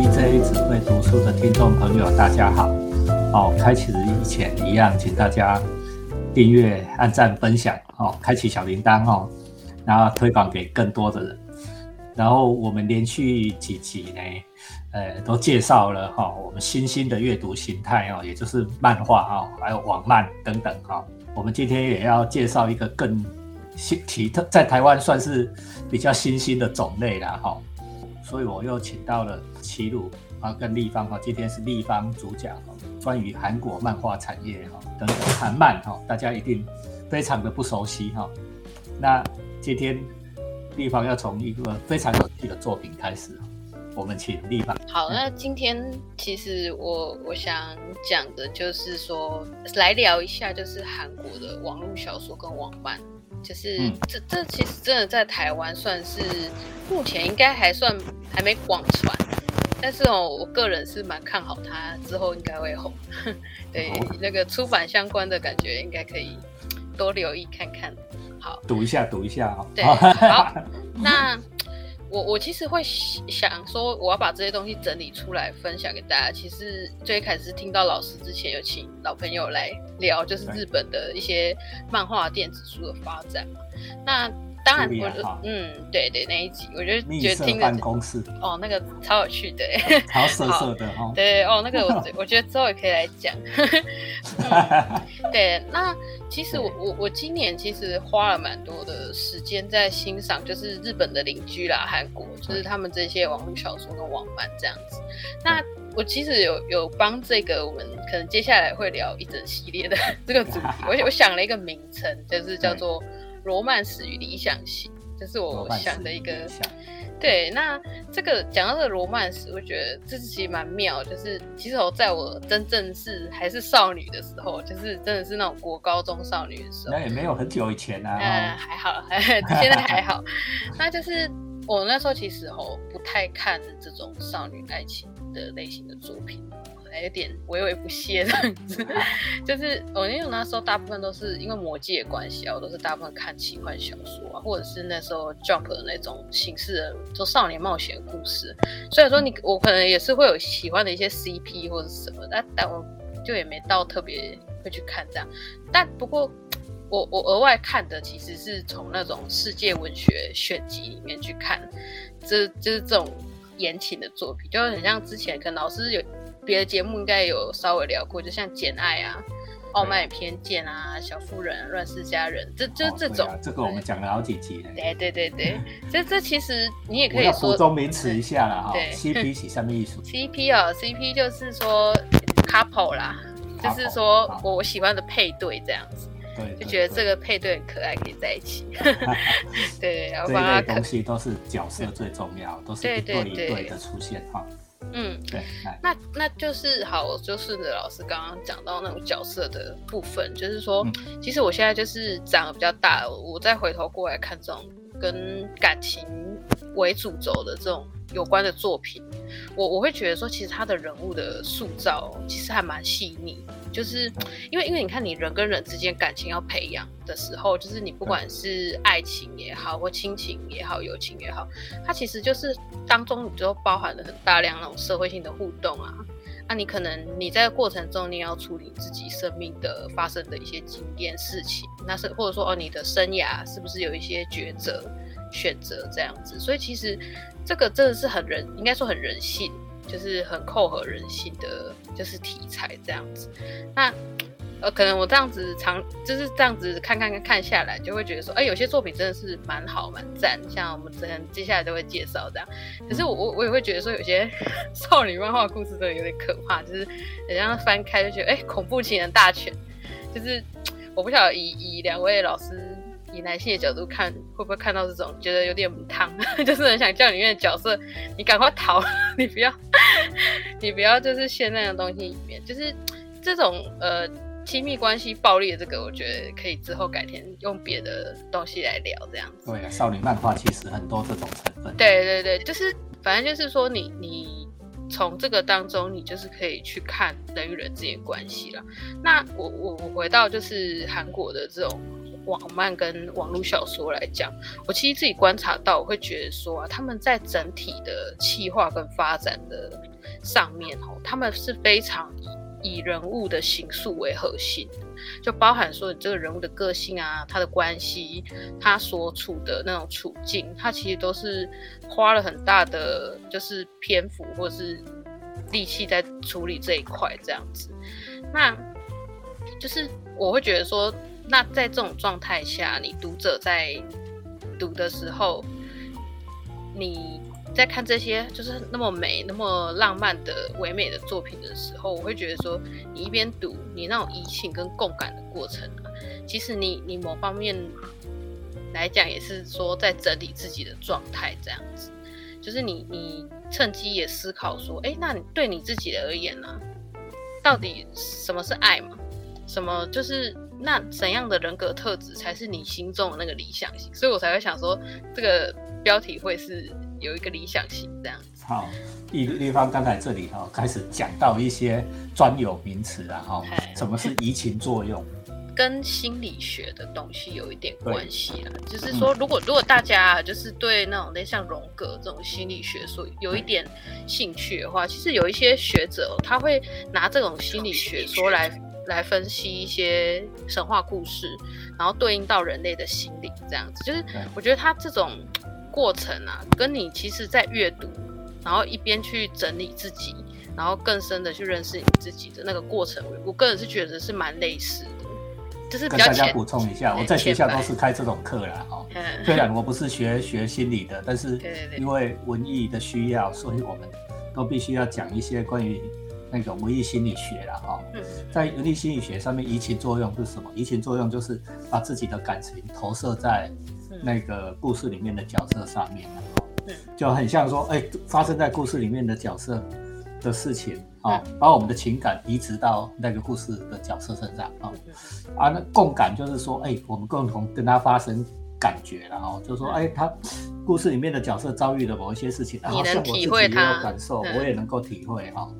DJ 只会读书的听众朋友，大家好。哦，开始以前一样，请大家订阅、按赞、分享，哦，开启小铃铛，哦，然后推广给更多的人。然后我们连续几集呢，呃，都介绍了哈，我们新兴的阅读形态哦，也就是漫画哈，还有网漫等等哈。我们今天也要介绍一个更新奇特，在台湾算是比较新兴的种类了哈。所以我又请到了齐鲁啊，跟立方哈，今天是立方主讲哈，关于韩国漫画产业哈等等韩漫哈，大家一定非常的不熟悉哈。那今天立方要从一个非常有趣的作品开始，我们请立方。好，那今天其实我我想讲的就是说，来聊一下就是韩国的网络小说跟网漫。就是这这其实真的在台湾算是目前应该还算还没广传，但是哦，我个人是蛮看好它之后应该会红。对，那个出版相关的感觉应该可以多留意看看。好，读一下，读一下哈。对，好，那。我我其实会想说，我要把这些东西整理出来分享给大家。其实最开始听到老师之前有请老朋友来聊，就是日本的一些漫画电子书的发展嘛。那当然，我嗯，对对，那一集我觉得觉得听办公室哦，那个超有趣的，超 色色的哦。对哦，那个我我觉得之后也可以来讲。对，那其实我我我今年其实花了蛮多的时间在欣赏，就是日本的邻居啦，韩国，就是他们这些网络小说跟网漫这样子。那我其实有有帮这个我们可能接下来会聊一整系列的这个主题，我我想了一个名称，就是叫做。罗曼史与理想型，这是我想的一个。对，那这个讲到这个罗曼史，我觉得这其实蛮妙。就是其实我在我真正是还是少女的时候，就是真的是那种国高中少女的时候，那也没有很久以前啊。嗯，还好，现在还好。那就是我那时候其实哦不太看这种少女爱情的类型的作品。还有点微微不屑这样子，就是我因为那时候大部分都是因为魔戒的关系啊，我都是大部分看奇幻小说啊，或者是那时候 Jump 的那种形式的，就少年冒险故事。虽然说你我可能也是会有喜欢的一些 CP 或者什么，但但我就也没到特别会去看这样。但不过我我额外看的其实是从那种世界文学选集里面去看，这就是这种言情的作品，就很像之前可能老师有。别的节目应该有稍微聊过，就像《简爱》啊，《傲慢与偏见》啊，《小妇人》《乱世佳人》，这就是这种。这个我们讲了好几集了。对对对对，这这其实你也可以说。补充名词一下了哈。对。CP 是什么意思？CP 哦，CP 就是说 couple 啦，就是说我喜欢的配对这样子。对。就觉得这个配对很可爱，可以在一起。对，然后这类东西都是角色最重要，都是一对一对的出现哈。嗯，对，那那就是好，就顺着老师刚刚讲到那种角色的部分，就是说，其实我现在就是长得比较大，我再回头过来看这种跟感情为主轴的这种有关的作品，我我会觉得说，其实他的人物的塑造其实还蛮细腻。就是因为，因为你看，你人跟人之间感情要培养的时候，就是你不管是爱情也好，或亲情也好，友情也好，它其实就是当中你就包含了很大量那种社会性的互动啊。那你可能你在过程中，你要处理自己生命的发生的一些经验事情，那是或者说哦，你的生涯是不是有一些抉择选择这样子？所以其实这个真的是很人，应该说很人性。就是很扣合人性的，就是题材这样子。那呃，可能我这样子长就是这样子看看看看下来，就会觉得说，哎，有些作品真的是蛮好蛮赞。像我们之前接下来都会介绍这样。可是我我我也会觉得说，有些 少女漫画故事真的有点可怕，就是人家翻开就觉得，哎，恐怖情人大全。就是 我不晓得以以两位老师。以男性的角度看，会不会看到这种觉得有点烫，就是很想叫里面的角色，你赶快逃，你不要，你不要就是陷那样东西里面，就是这种呃亲密关系暴力的这个，我觉得可以之后改天用别的东西来聊这样子。对啊，少女漫画其实很多这种成分。对对对，就是反正就是说你你从这个当中，你就是可以去看人与人之间关系了。那我我我回到就是韩国的这种。网漫跟网络小说来讲，我其实自己观察到，我会觉得说啊，他们在整体的企划跟发展的上面哦，他们是非常以人物的形塑为核心，就包含说你这个人物的个性啊，他的关系，他所处的那种处境，他其实都是花了很大的就是篇幅或者是力气在处理这一块这样子，那。就是我会觉得说，那在这种状态下，你读者在读的时候，你在看这些就是那么美、那么浪漫的唯美的作品的时候，我会觉得说，你一边读，你那种移情跟共感的过程啊，其实你你某方面来讲，也是说在整理自己的状态，这样子，就是你你趁机也思考说，哎，那你对你自己而言呢，到底什么是爱嘛？什么就是那怎样的人格特质才是你心中的那个理想型？所以我才会想说，这个标题会是有一个理想型这样子。好，立立方刚才这里哈开始讲到一些专有名词啊哈，什么是移情作用？跟心理学的东西有一点关系啦。就是说，如果如果大家就是对那种类像荣格这种心理学说有一点兴趣的话，其实有一些学者他会拿这种心理学说来。来分析一些神话故事，然后对应到人类的心理，这样子，就是我觉得他这种过程啊，跟你其实在阅读，然后一边去整理自己，然后更深的去认识你自己的那个过程，我个人是觉得是蛮类似的。就是跟大家补充一下，我在学校都是开这种课啦，哦。虽然我不是学学心理的，但是因为文艺的需要，所以我们都必须要讲一些关于。那个文艺心理学了哈，在文艺心理学上面，移情作用是什么？移情作用就是把自己的感情投射在那个故事里面的角色上面就很像说，哎，发生在故事里面的角色的事情啊，把我们的情感移植到那个故事的角色身上啊，啊，那共感就是说，哎，我们共同跟他发生感觉了哈，就是说，哎，他故事里面的角色遭遇了某一些事情，然后像我自己也有感受，我也能够体会哈。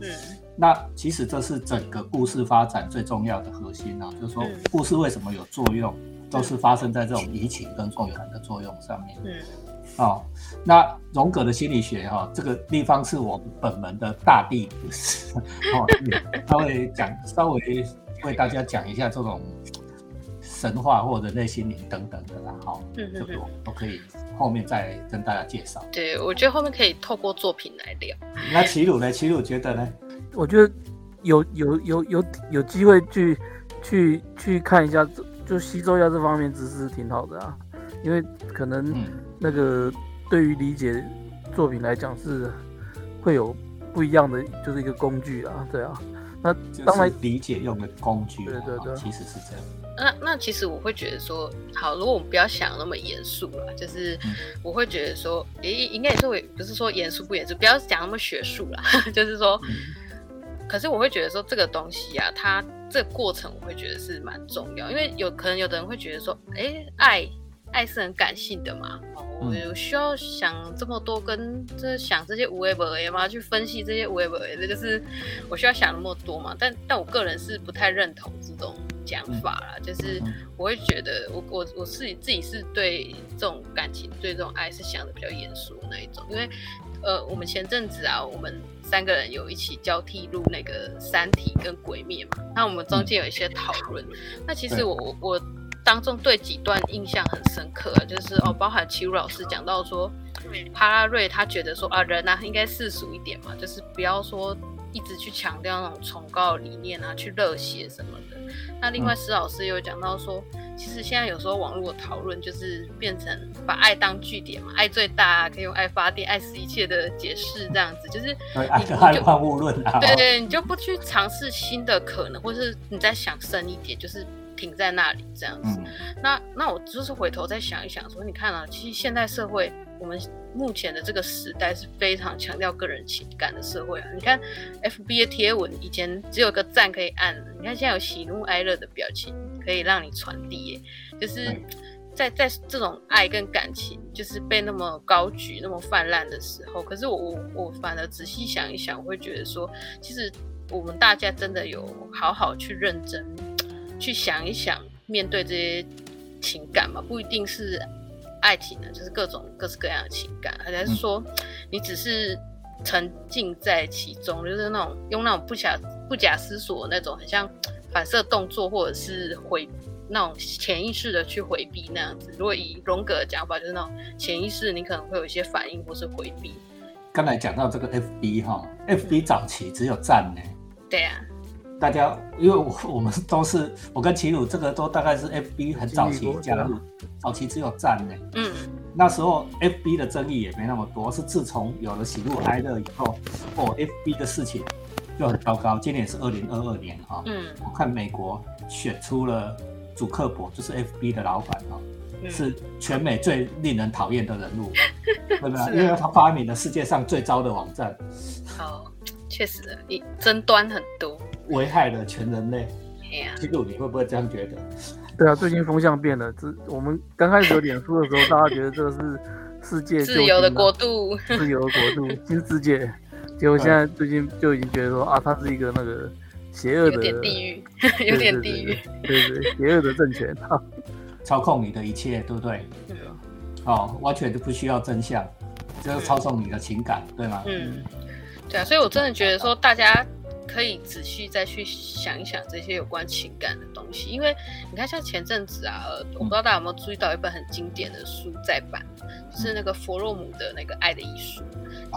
那其实这是整个故事发展最重要的核心啊，就是说故事为什么有作用，都是发生在这种移情跟共感的作用上面。嗯，哦，那荣格的心理学哈，这个地方是我本门的大弟子，哦，他会讲稍微为大家讲一下这种神话或者内心灵等等的啦，哈，这个都可以后面再跟大家介绍。对，我觉得后面可以透过作品来聊。那齐鲁呢？齐鲁觉得呢？我觉得有有有有有机会去去去看一下，就吸收一下这方面知识挺好的啊，因为可能那个对于理解作品来讲是会有不一样的，就是一个工具啊，对啊。那当然理解用的工具，对对对，其实是这样。那那其实我会觉得说，好，如果我们不要想那么严肃了，就是我会觉得说，诶，应该也是会，不是说严肃不严肃，不要讲那么学术了，就是说。可是我会觉得说这个东西啊，它这个过程我会觉得是蛮重要，因为有可能有的人会觉得说，哎，爱爱是很感性的嘛，我有需要想这么多，跟这想这些无为不为吗？去分析这些无为不为，这就是我需要想那么多嘛？但但我个人是不太认同这种讲法啦，就是我会觉得我我我自己自己是对这种感情对这种爱是想的比较严肃的那一种，因为。呃，我们前阵子啊，我们三个人有一起交替录那个《三体》跟《鬼灭》嘛，那我们中间有一些讨论。那其实我我我当中对几段印象很深刻，就是哦，包含齐鲁老师讲到说，帕拉瑞他觉得说啊，人啊应该世俗一点嘛，就是不要说一直去强调那种崇高理念啊，去热血什么的。那另外施老师有讲到说。其实现在有时候网络讨论就是变成把爱当据点嘛，爱最大，可以用爱发电，爱是一切的解释这样子，就是 你就万物论啊，对对，你就不去尝试新的可能，或是你再想深一点，就是停在那里这样子。那那我就是回头再想一想，说你看啊，其实现代社会我们目前的这个时代是非常强调个人情感的社会啊。你看 F B 的贴文以前只有个赞可以按，你看现在有喜怒哀乐的表情。可以让你传递，就是在在这种爱跟感情就是被那么高举、那么泛滥的时候，可是我我我反而仔细想一想，我会觉得说，其实我们大家真的有好好去认真去想一想，面对这些情感嘛，不一定是爱情的，就是各种各式各样的情感，还是说你只是沉浸在其中，就是那种用那种不假不假思索那种，很像反射动作或者是回那种潜意识的去回避那样子。如果以荣格的讲法，就是那种潜意识，你可能会有一些反应或是回避。刚才讲到这个 FB 哈，FB 早期只有赞呢。对啊。大家，因为我我们都是我跟齐鲁这个都大概是 FB 很早期加入，早期只有赞呢。嗯。那时候 FB 的争议也没那么多，是自从有了喜怒哀乐以后，哦，FB 的事情就很糟糕。今年是二零二二年哈。嗯。我看美国选出了主克伯，就是 FB 的老板哈。是全美最令人讨厌的人物，对不对？因为他发明了世界上最糟的网站。好，确实，你争端很多，危害了全人类。哎呀，基督，你会不会这样觉得？对啊，最近风向变了。这我们刚开始有脸书的时候，大家觉得这个是世界自由的国度，自由的国度，新世界。结果现在最近就已经觉得说啊，他是一个那个邪恶的，有点地狱，有点地狱，对对，邪恶的政权啊。操控你的一切，对不对？对啊。哦，完全就不需要真相，就是操纵你的情感，对吗？嗯，对啊。所以我真的觉得说，大家可以仔细再去想一想这些有关情感的东西，因为你看，像前阵子啊，我不知道大家有没有注意到一本很经典的书在版，就是那个弗洛姆的那个《爱的艺术》，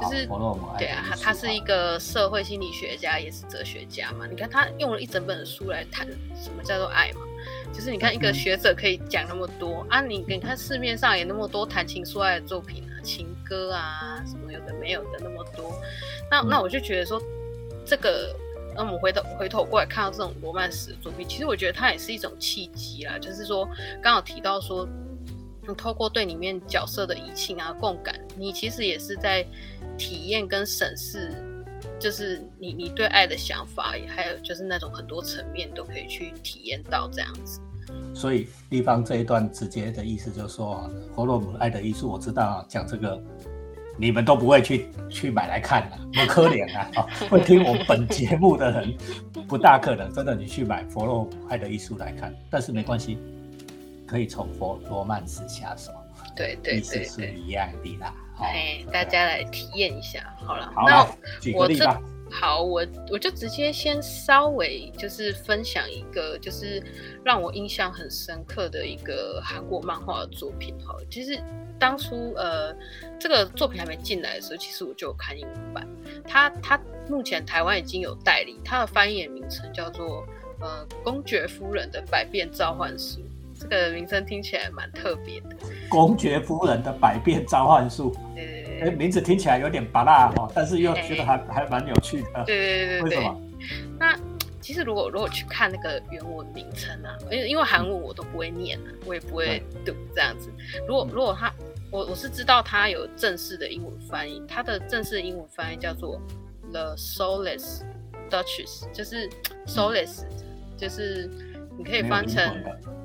就是弗洛姆。对啊，他他是一个社会心理学家，也是哲学家嘛。你看他用了一整本的书来谈什么叫做爱嘛。就是你看一个学者可以讲那么多啊，你你看市面上也那么多谈情说爱的作品啊，情歌啊什么有的没有的那么多，那那我就觉得说，这个那我们回头回头过来看到这种罗曼史的作品，其实我觉得它也是一种契机啦，就是说刚好提到说，你透过对里面角色的移情啊共感，你其实也是在体验跟审视。就是你你对爱的想法，还有就是那种很多层面都可以去体验到这样子。所以地方这一段直接的意思就是说，佛洛姆《爱的艺术》，我知道讲这个你们都不会去去买来看的，多可怜啊！会听我本节目的人不大可能真的你去买佛洛姆《爱的艺术》来看，但是没关系，可以从佛罗曼史下手。对对对，意思是一样的啦。哎，大家来体验一下好了。那我这好，我我就直接先稍微就是分享一个，就是让我印象很深刻的一个韩国漫画的作品。哈，其实当初呃这个作品还没进来的时候，其实我就有看英文版。它它目前台湾已经有代理，它的翻译名称叫做呃公爵夫人的百变召唤师。这个名称听起来蛮特别的，公爵夫人的百变召唤术。哎，名字听起来有点拔辣哈，但是又觉得还还蛮有趣的。对对对对。为什么？那其实如果如果去看那个原文名称啊，因为因为韩文我都不会念啊，我也不会读这样子。如果如果他，我我是知道他有正式的英文翻译，他的正式英文翻译叫做 The Soulless Duchess，就是 Soulless，就是你可以翻成。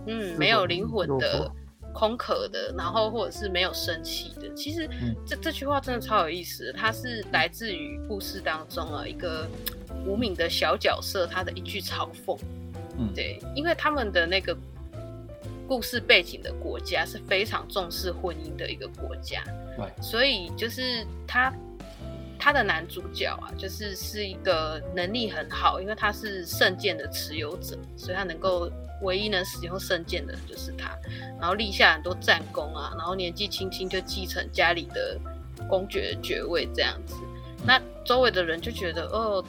嗯，没有灵魂的、空壳的，然后或者是没有生气的。其实这这句话真的超有意思，它是来自于故事当中啊一个无名的小角色他的一句嘲讽。嗯，对，因为他们的那个故事背景的国家是非常重视婚姻的一个国家，对，所以就是他他的男主角啊，就是是一个能力很好，因为他是圣剑的持有者，所以他能够。唯一能使用圣剑的就是他，然后立下很多战功啊，然后年纪轻轻就继承家里的公爵爵位这样子。那周围的人就觉得，哦，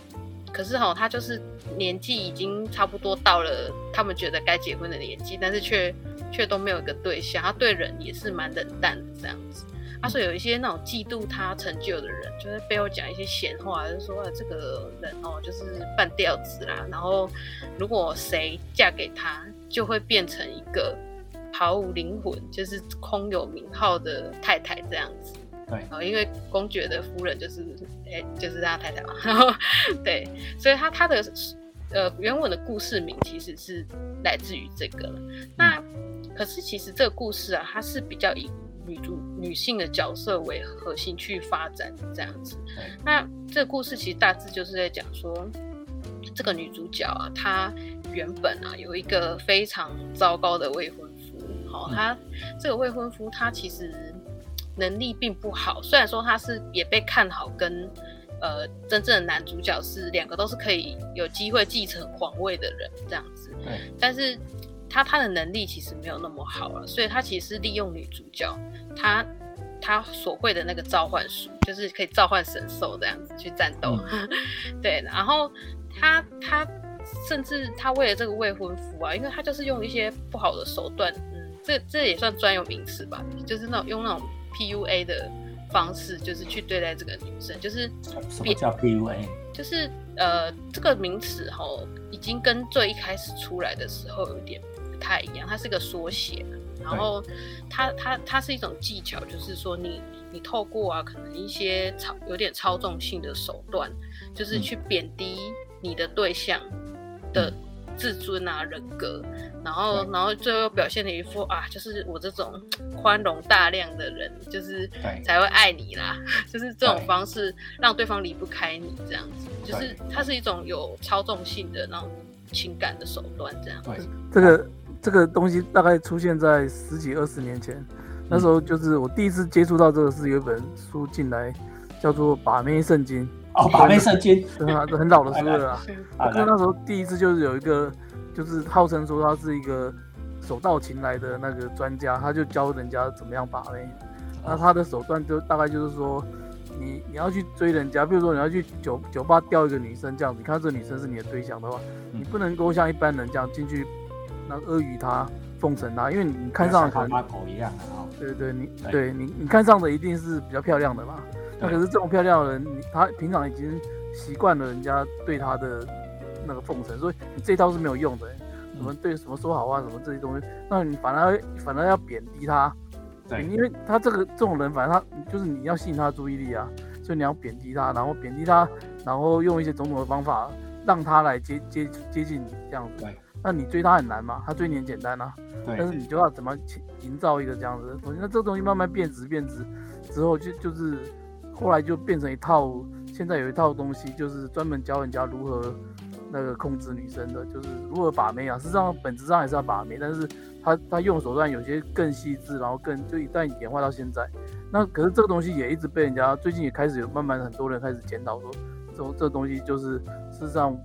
可是哈，他就是年纪已经差不多到了他们觉得该结婚的年纪，但是却却都没有一个对象，他对人也是蛮冷淡的这样子。他说有一些那种嫉妒他成就的人，就在背后讲一些闲话，就说啊这个人哦，就是半吊子啦。然后如果谁嫁给他，就会变成一个毫无灵魂，就是空有名号的太太这样子。对，然后，因为公爵的夫人就是哎，就是他太太嘛。然后对，所以他他的呃原文的故事名其实是来自于这个了。那可是其实这个故事啊，它是比较以女主女性的角色为核心去发展这样子，那这个故事其实大致就是在讲说，这个女主角啊，她原本啊有一个非常糟糕的未婚夫，哦，她这个未婚夫他其实能力并不好，虽然说他是也被看好，跟呃真正的男主角是两个都是可以有机会继承皇位的人这样子，但是他他的能力其实没有那么好了，所以他其实是利用女主角他他所会的那个召唤术，就是可以召唤神兽这样子去战斗，对，然后他他。甚至他为了这个未婚夫啊，因为他就是用一些不好的手段，嗯，这这也算专有名词吧，就是那种用那种 PUA 的方式，就是去对待这个女生，就是什么叫 PUA？就是呃，这个名词哈，已经跟最一开始出来的时候有点不太一样，它是个缩写，然后它它它是一种技巧，就是说你你透过啊，可能一些操有点操纵性的手段，就是去贬低你的对象。的自尊啊，人格，然后，然后最后表现了一副啊，就是我这种宽容大量的人，就是才会爱你啦，就是这种方式让对方离不开你，这样子，就是它是一种有操纵性的那种情感的手段，这样。对，这个这个东西大概出现在十几二十年前，那时候就是我第一次接触到这个是有一本书进来，叫做《把妹圣经》。哦，把妹圣经，对啊，这很老的书了啊。我那时候第一次就是有一个，就是号称说他是一个手到擒来的那个专家，他就教人家怎么样把妹。那他的手段就大概就是说，你你要去追人家，比如说你要去酒酒吧钓一个女生这样子，你看这女生是你的对象的话，你不能够像一般人这样进去，那阿谀他、奉承他，因为你看上可能狗一样的啊。对对，你对你你看上的一定是比较漂亮的嘛。那可是这种漂亮的人，你他平常已经习惯了人家对他的那个奉承，所以你这套是没有用的。什么对什么说好话，什么这些东西，那你反而反而要贬低他。对，因为他这个这种人，反正他就是你要吸引他的注意力啊，所以你要贬低他，然后贬低他，然后用一些种种的方法让他来接接接近你这样子。对，那你追他很难嘛？他追你很简单啊。对。但是你就要怎么营造一个这样子的东西？那这个东西慢慢变质变质之后，就就是。后来就变成一套，现在有一套东西，就是专门教人家如何那个控制女生的，就是如何把妹啊。实际上本质上还是要把妹，但是他他用手段有些更细致，然后更就一旦演化到现在，那可是这个东西也一直被人家最近也开始有慢慢很多人开始检讨说，这种这东西就是事实上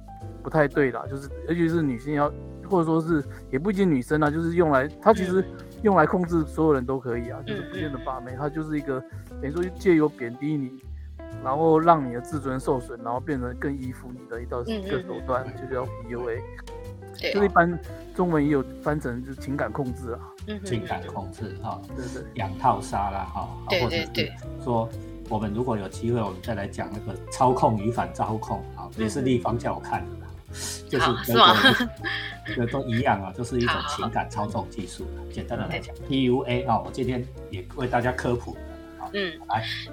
不太对啦，就是尤其是女性要或者说是也不一定女生啊，就是用来它其实用来控制所有人都可以啊，就是不见得把妹，它就是一个。等于说借由贬低你，然后让你的自尊受损，然后变成更依附你的一道一个手段，就叫 PUA。就一般中文也有翻成就是情感控制啊。情感控制哈，对对。养套杀啦哈，或者是说我们如果有机会，我们再来讲那个操控与反操控好，也是立方叫我看的，就是是吗？这都一样啊，就是一种情感操纵技术。简单的来讲，PUA 啊，我今天也为大家科普。嗯，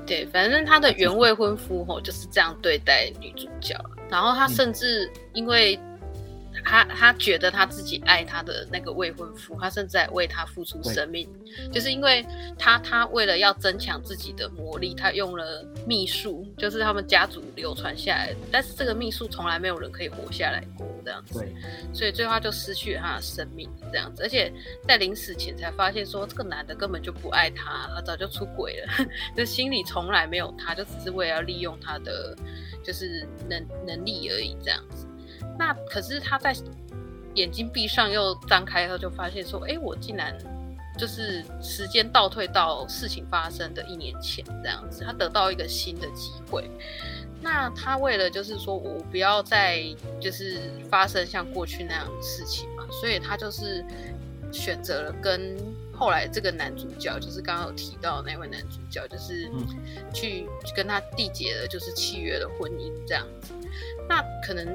对，反正他的原未婚夫吼就是这样对待女主角，然后他甚至因为。他他觉得他自己爱他的那个未婚夫，他甚至在为他付出生命，就是因为他他为了要增强自己的魔力，他用了秘术，就是他们家族流传下来，但是这个秘术从来没有人可以活下来过这样子，所以最后他就失去了他的生命这样子，而且在临死前才发现说这个男的根本就不爱他，他早就出轨了，就心里从来没有他，就只是为了要利用他的就是能能力而已这样子。那可是他在眼睛闭上又张开后，就发现说：“哎，我竟然就是时间倒退到事情发生的一年前这样子。”他得到一个新的机会。那他为了就是说我不要再就是发生像过去那样的事情嘛，所以他就是选择了跟后来这个男主角，就是刚刚有提到那位男主角，就是去跟他缔结了就是契约的婚姻这样子。那可能。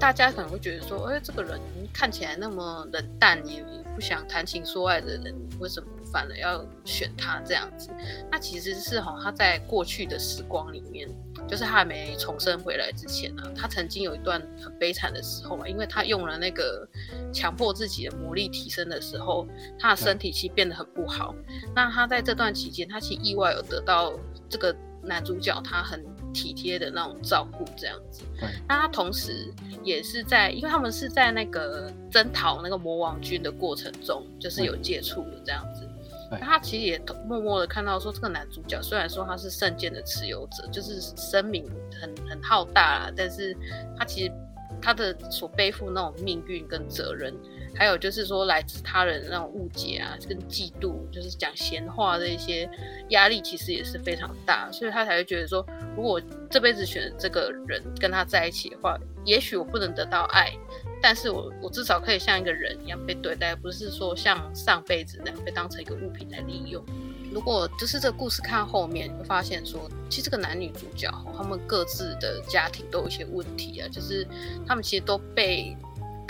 大家可能会觉得说，哎，这个人看起来那么冷淡，也不想谈情说爱的人，为什么反而要选他这样子？那其实是哈，他在过去的时光里面，就是他还没重生回来之前呢，他曾经有一段很悲惨的时候嘛，因为他用了那个强迫自己的魔力提升的时候，他的身体其实变得很不好。那他在这段期间，他其实意外有得到这个男主角他很。体贴的那种照顾这样子。那他同时也是在，因为他们是在那个征讨那个魔王军的过程中，就是有接触的这样子。那他其实也默默的看到说，这个男主角虽然说他是圣剑的持有者，就是声名很很浩大，但是他其实他的所背负那种命运跟责任。还有就是说，来自他人那种误解啊，跟嫉妒，就是讲闲话的一些压力，其实也是非常大，所以他才会觉得说，如果这辈子选这个人跟他在一起的话，也许我不能得到爱，但是我我至少可以像一个人一样被对待，不是说像上辈子那样被当成一个物品来利用。如果就是这个故事看后面，会发现说，其实这个男女主角他们各自的家庭都有一些问题啊，就是他们其实都被。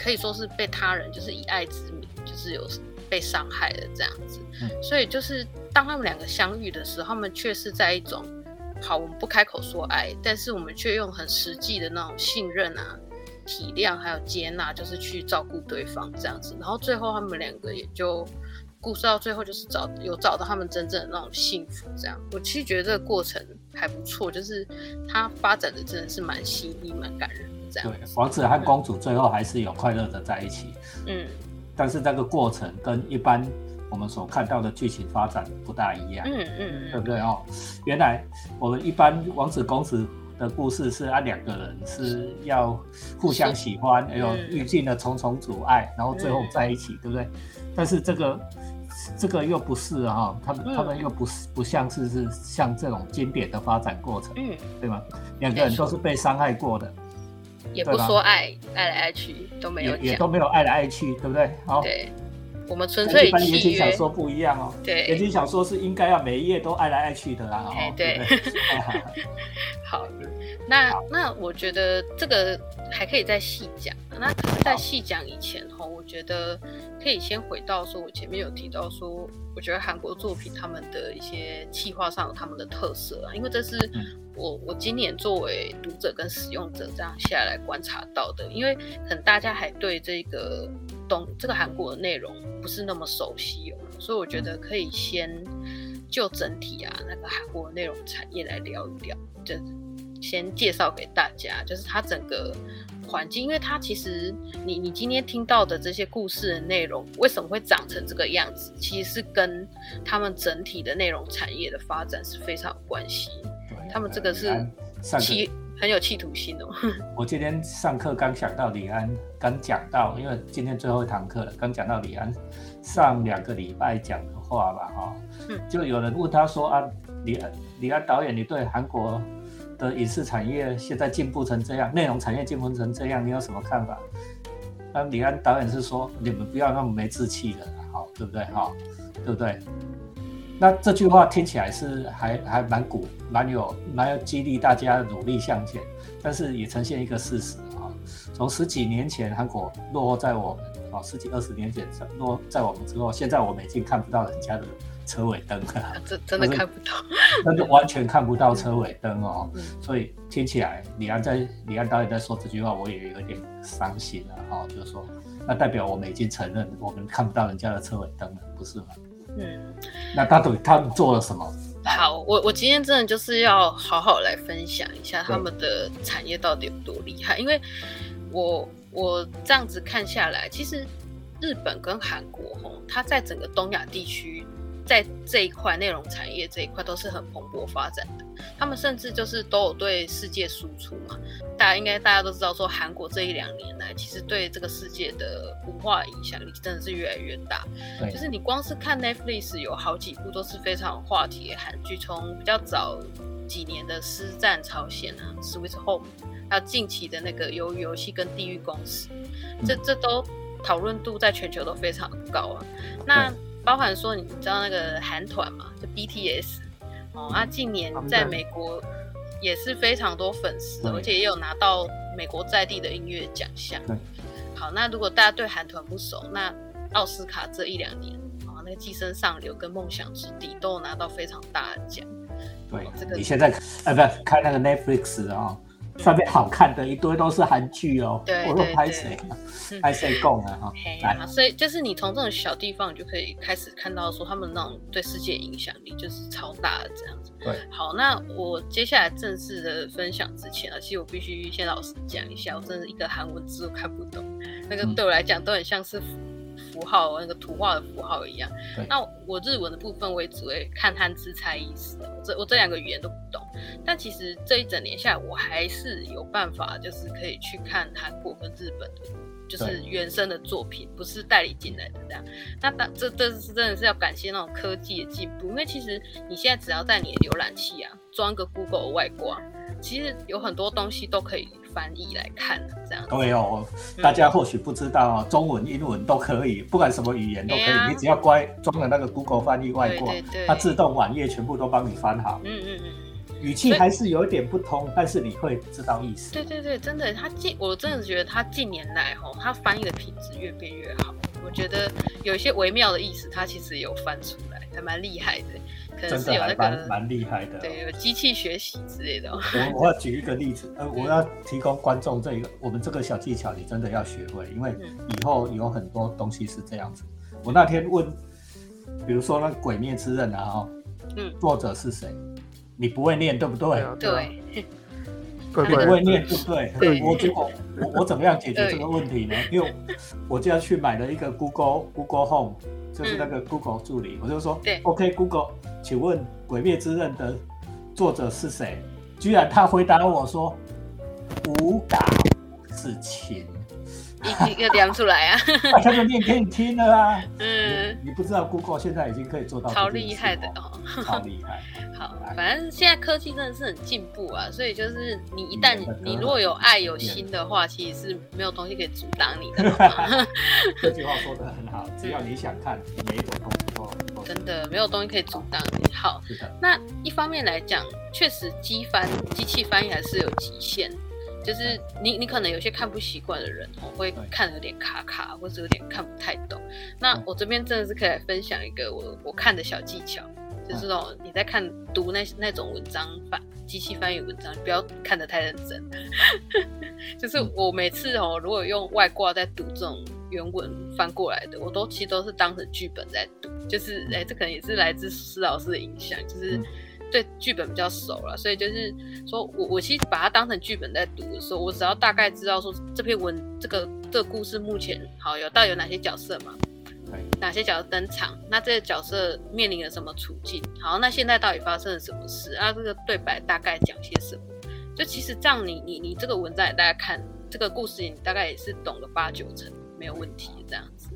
可以说是被他人就是以爱之名，就是有被伤害的这样子。所以就是当他们两个相遇的时候，他们却是在一种好，我们不开口说爱，但是我们却用很实际的那种信任啊、体谅还有接纳，就是去照顾对方这样子。然后最后他们两个也就故事到最后就是找有找到他们真正的那种幸福。这样，我其实觉得这个过程还不错，就是它发展的真的是蛮细腻、蛮感人。对，王子和公主最后还是有快乐的在一起。嗯，但是这个过程跟一般我们所看到的剧情发展不大一样。嗯嗯，对不对哦？原来我们一般王子公主的故事是啊，两个人是要互相喜欢，还有，遇尽了重重阻碍，然后最后在一起，对不对？但是这个这个又不是哈，他们他们又不是不像是是像这种经典的发展过程，嗯，对吗？两个人都是被伤害过的。也不说爱，爱来爱去都没有也都没有爱来爱去，对不对？好，对，我们纯粹一般言情小说不一样哦。对，言情小说是应该要每一页都爱来爱去的啦。哦，对。好，那那我觉得这个还可以再细讲。那在细讲以前哈，我觉得可以先回到说，我前面有提到说，我觉得韩国作品他们的一些企划上有他们的特色啊，因为这是。我我今年作为读者跟使用者这样下来观察到的，因为可能大家还对这个东这个韩国的内容不是那么熟悉哦，所以我觉得可以先就整体啊那个韩国内容产业来聊一聊，就先介绍给大家，就是它整个环境，因为它其实你你今天听到的这些故事的内容为什么会长成这个样子，其实是跟他们整体的内容产业的发展是非常有关系。他们这个是企很有企图心哦。我今天上课刚想到李安，刚讲到，因为今天最后一堂课了，刚讲到李安上两个礼拜讲的话吧，哈，就有人问他说啊，李安李安导演，你对韩国的影视产业现在进步成这样，内容产业进步成这样，你有什么看法？那李安导演是说，你们不要那么没志气了，好，对不对？哈，对不对？那这句话听起来是还还蛮鼓，蛮有蛮有激励大家努力向前，但是也呈现一个事实啊，从十几年前韩国落后在我们啊，十几二十年前落在我们之后，现在我们已经看不到人家的车尾灯 啊，真真的看不到，那就完全看不到车尾灯哦，所以听起来李安在李安导演在说这句话，我也有点伤心了哈，就是说那代表我们已经承认我们看不到人家的车尾灯了，不是吗？嗯，那他对他们做了什么？好，我我今天真的就是要好好来分享一下他们的产业到底有多厉害，因为我我这样子看下来，其实日本跟韩国吼，它在整个东亚地区。在这一块内容产业这一块都是很蓬勃发展的，他们甚至就是都有对世界输出嘛。大家应该大家都知道，说韩国这一两年来，其实对这个世界的文化影响力真的是越来越大。就是你光是看 Netflix 有好几部都是非常话题的韩剧，从比较早几年的《师战朝鲜》啊，《Sweet Home》，还有近期的那个《鱿鱼游戏》跟《地狱公司》，这这都讨论度在全球都非常高啊。那包含说，你知道那个韩团嘛？就 BTS 哦，他近年在美国也是非常多粉丝，而且也有拿到美国在地的音乐奖项。好，那如果大家对韩团不熟，那奥斯卡这一两年啊，那个《寄生上流》跟《梦想之地》都有拿到非常大的奖。对，这个你现在哎，不看那个 Netflix 啊，上面好看的一堆都是韩剧哦，我都拍谁？拍谁供啊？哈，来，所以就是你从这种小地方，你就可以开始看到说他们那种对世界影响力就是超大的这样子。对，好，那我接下来正式的分享之前啊，其实我必须先老实讲一下，我真的一个韩文字都看不懂，那个对我来讲都很像是。符号那个图画的符号一样，那我日文的部分我也只会看汉字猜意思，这我这两个语言都不懂。但其实这一整年下来，我还是有办法，就是可以去看韩国跟日本的，就是原生的作品，不是代理进来的这样。那当这这是真的是要感谢那种科技的进步，因为其实你现在只要在你的浏览器啊装个 Google 外挂，其实有很多东西都可以。翻译来看这样对哦，大家或许不知道，中文、英文都可以，不管什么语言都可以，你只要乖装了那个 Google 翻译外挂，它自动网页全部都帮你翻好。嗯嗯嗯。语气还是有一点不通，但是你会知道意思。对对对，真的，他近我真的觉得他近年来哦，他翻译的品质越变越好。我觉得有一些微妙的意思，他其实有翻出来，还蛮厉害的。真的还蛮蛮厉害的，对，有机器学习之类的。我我要举一个例子，呃，我要提供观众这一个，我们这个小技巧，你真的要学会，因为以后有很多东西是这样子。我那天问，比如说那《鬼灭之刃》啊，哈，嗯，作者是谁？你不会念对不对？对，你不会念对不对？对，我结果我我怎么样解决这个问题呢？因为我就要去买了一个 Google Google Home。就是那个 Google 助理，我就说，OK Google，请问《鬼灭之刃》的作者是谁？居然他回答我说，无感是情。已经要量出来 啊！他就念给你听了啊。嗯，你不知道 Google 现在已经可以做到超厉害的哦，超厉害。好，反正现在科技真的是很进步啊，所以就是你一旦你如果有爱有心的话，其实是没有东西可以阻挡你的。这句话说的很好，只要你想看，每一种东西都真的没有东西可以阻挡你。好，那一方面来讲，确实机翻机器翻译还是有极限。就是你，你可能有些看不习惯的人哦，会看的有点卡卡，或者有点看不太懂。那我这边真的是可以来分享一个我我看的小技巧，就是哦，你在看读那那种文章翻机器翻译文章，不要看得太认真。就是我每次哦，如果用外挂在读这种原文翻过来的，我都其实都是当成剧本在读。就是哎，这可能也是来自施老师的影响，就是。对剧本比较熟了，所以就是说我我其实把它当成剧本在读的时候，我只要大概知道说这篇文这个这个故事目前好有到有哪些角色嘛，哪些角色登场，那这个角色面临了什么处境，好，那现在到底发生了什么事啊？这个对白大概讲些什么？就其实这样，你你你这个文章也大概看这个故事，你大概也是懂了八九成，没有问题这样子。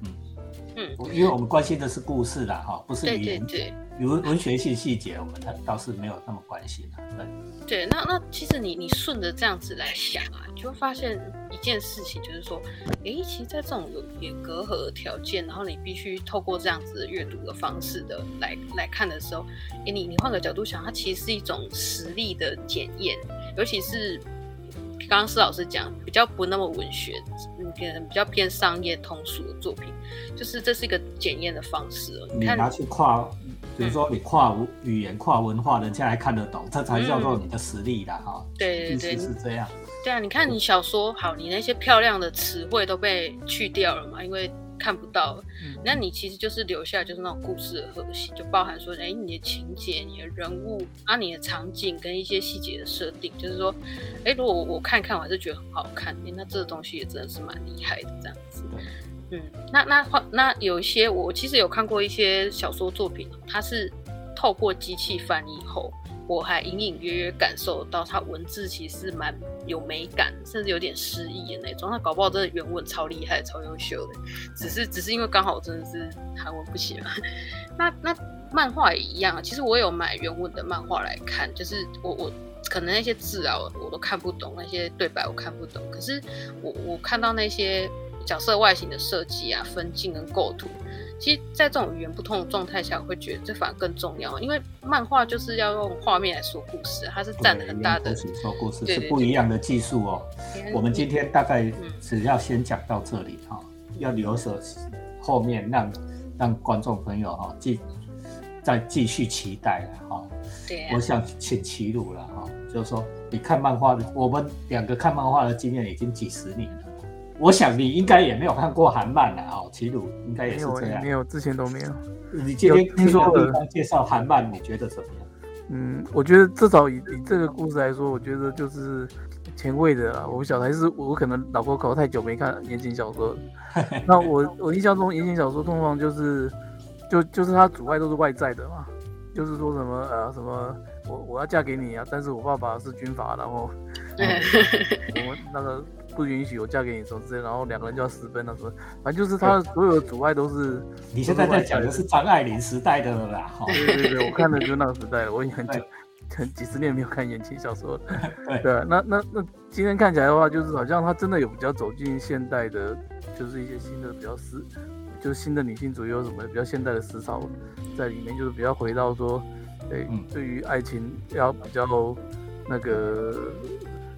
嗯，因为我们关心的是故事啦，哈，不是语言。对对对。文文学性细节，我们倒倒是没有那么关心啊。对，那那其实你你顺着这样子来想啊，就会发现一件事情，就是说，哎，其实，在这种有点隔阂的条件，然后你必须透过这样子的阅读的方式的来来看的时候，哎，你你换个角度想，它其实是一种实力的检验，尤其是。刚刚施老师讲比较不那么文学，嗯，比较偏商业通俗的作品，就是这是一个检验的方式哦。你拿去跨，比如说你跨语言、跨文化，人家还看得懂，这才叫做你的实力的哈。对对对，是这样。对啊，你看你小说好，你那些漂亮的词汇都被去掉了嘛，因为。看不到了，那你其实就是留下就是那种故事的核心，就包含说，哎，你的情节、你的人物啊、你的场景跟一些细节的设定，就是说，哎，如果我我看看，我还是觉得很好看，哎，那这个东西也真的是蛮厉害的这样子。嗯，那那那有一些我其实有看过一些小说作品，它是透过机器翻译后。我还隐隐约约感受到它文字其实蛮有美感，甚至有点诗意的那种。那搞不好真的原文超厉害、超优秀的，只是只是因为刚好真的是韩文不行嘛。那那漫画也一样，其实我有买原文的漫画来看，就是我我可能那些字啊我都看不懂，那些对白我看不懂，可是我我看到那些角色外形的设计啊、分镜跟构图。其实，在这种语言不通的状态下，我会觉得这反而更重要，因为漫画就是要用画面来说故事，它是占了很大的。说故事是不一样的技术哦。我们今天大概只要先讲到这里哈，要留着后面让让观众朋友哈继再继续期待了哈。对。我想请齐鲁了哈，就是说你看漫画的，我们两个看漫画的经验已经几十年了。我想你应该也没有看过韩漫了哦，齐鲁应该也是这样。没有，之前都没有。你今天听说对方介绍韩漫，你觉得怎么样？嗯，我觉得至少以以这个故事来说，我觉得就是前卫的啦。我不晓得还是我可能老婆搞太久没看言情小说，那我我印象中言情小说通常就是就就是它主外都是外在的嘛，就是说什么呃什么我我要嫁给你啊，但是我爸爸是军阀，然后我们那个。不允许我嫁给你什么之类，然后两个人就要私奔那种，反正就是他的所有的阻碍都是。你现在在讲的是张爱玲时代的了啦。对对对，我看的就是那个时代了，我已经很久 很几十年没有看言情小说了。对，那那那今天看起来的话，就是好像他真的有比较走进现代的，就是一些新的比较思，就是新的女性主义有什么比较现代的思潮在里面，就是比较回到说，对，对于爱情要比较那个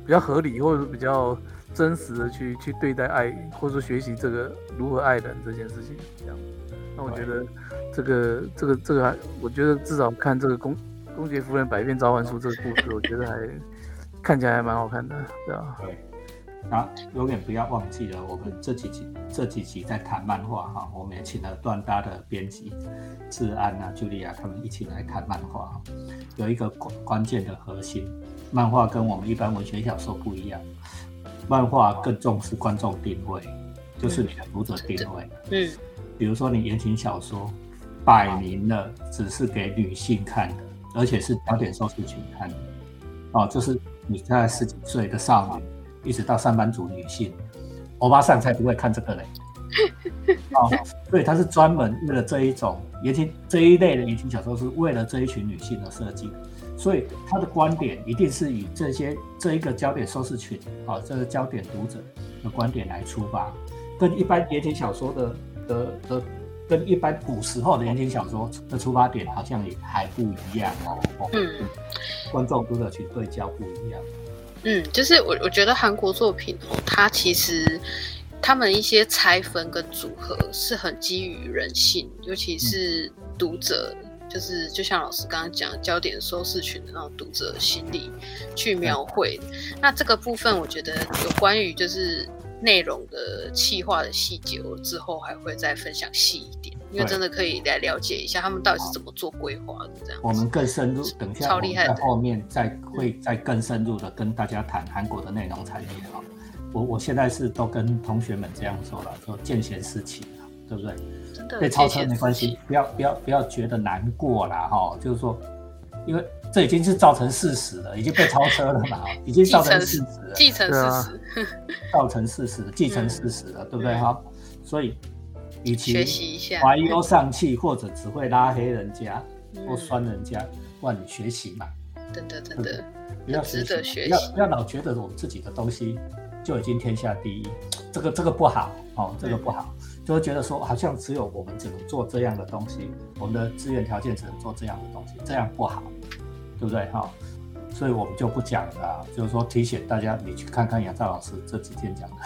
比较合理，或者是比较。真实的去去对待爱，或者说学习这个如何爱人这件事情，这样。那我觉得这个这个这个，还，我觉得至少看这个公公爵夫人百变召唤术这个故事，我觉得还看起来还蛮好看的，对吧？对。啊，永远不要忘记了，我们这几集这几集在谈漫画哈，我们也请了段大的编辑志安啊、茱莉亚他们一起来谈漫画哈。有一个关关键的核心，漫画跟我们一般文学小说不一样。漫画更重视观众定位，就是你的读者定位。嗯，比如说你言情小说，摆明了只是给女性看的，而且是焦点收视群看的。哦，就是你在十几岁的少女，一直到上班族女性，欧巴桑才不会看这个嘞。哦，所以他是专门为了这一种言情这一类的言情小说，是为了这一群女性而设计。所以他的观点一定是以这些这一个焦点收视群啊，这个焦点读者的观点来出发，跟一般言情小说的的的，跟一般古时候的言情小说的出发点好像也还不一样哦。嗯，观众读者群对焦不一样。嗯，就是我我觉得韩国作品哦，它其实他们一些拆分跟组合是很基于人性，尤其是读者。就是就像老师刚刚讲，焦点收视群的那种读者心理去描绘。那这个部分，我觉得有关于就是内容的气化的细节，我之后还会再分享细一点，因为真的可以来了解一下他们到底是怎么做规划的。这样，我们更深入，等一下超厉害在后面再会再更深入的跟大家谈韩国的内容产业啊。我我现在是都跟同学们这样说了，说见贤思齐对不对？被超车没关系，不要不要不要觉得难过啦哈，就是说，因为这已经是造成事实了，已经被超车了嘛，已经造成事实，继承事实，造成事实，继承事实了，对不对？哈？所以，与其怀忧丧气或者只会拉黑人家或酸人家，不然你学习嘛，真的真的，不要值得学习，要不要老觉得我们自己的东西就已经天下第一，这个这个不好哦，这个不好。就会觉得说，好像只有我们只能做这样的东西，我们的资源条件只能做这样的东西，这样不好，对不对哈？所以我们就不讲了，就是说提醒大家，你去看看杨照老师这几天讲的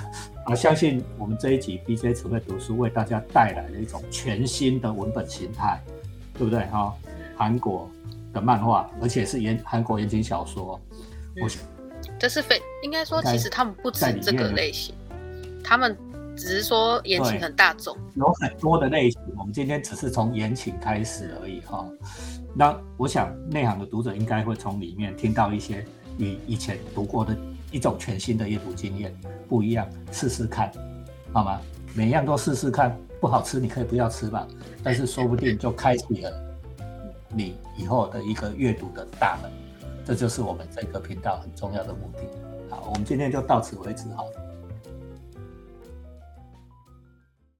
啊，相信我们这一集 B J 只会读书为大家带来了一种全新的文本形态，对不对哈？韩国的漫画，而且是言韩国言情小说，我想这是非应该说，其实他们不止这个类型，他们。只是说言情很大众，有很多的类型。我们今天只是从言情开始而已哈。那我想内行的读者应该会从里面听到一些与以前读过的一种全新的阅读经验不一样，试试看，好吗？每样都试试看，不好吃你可以不要吃吧，但是说不定就开启了你以后的一个阅读的大门。这就是我们这个频道很重要的目的。好，我们今天就到此为止哈。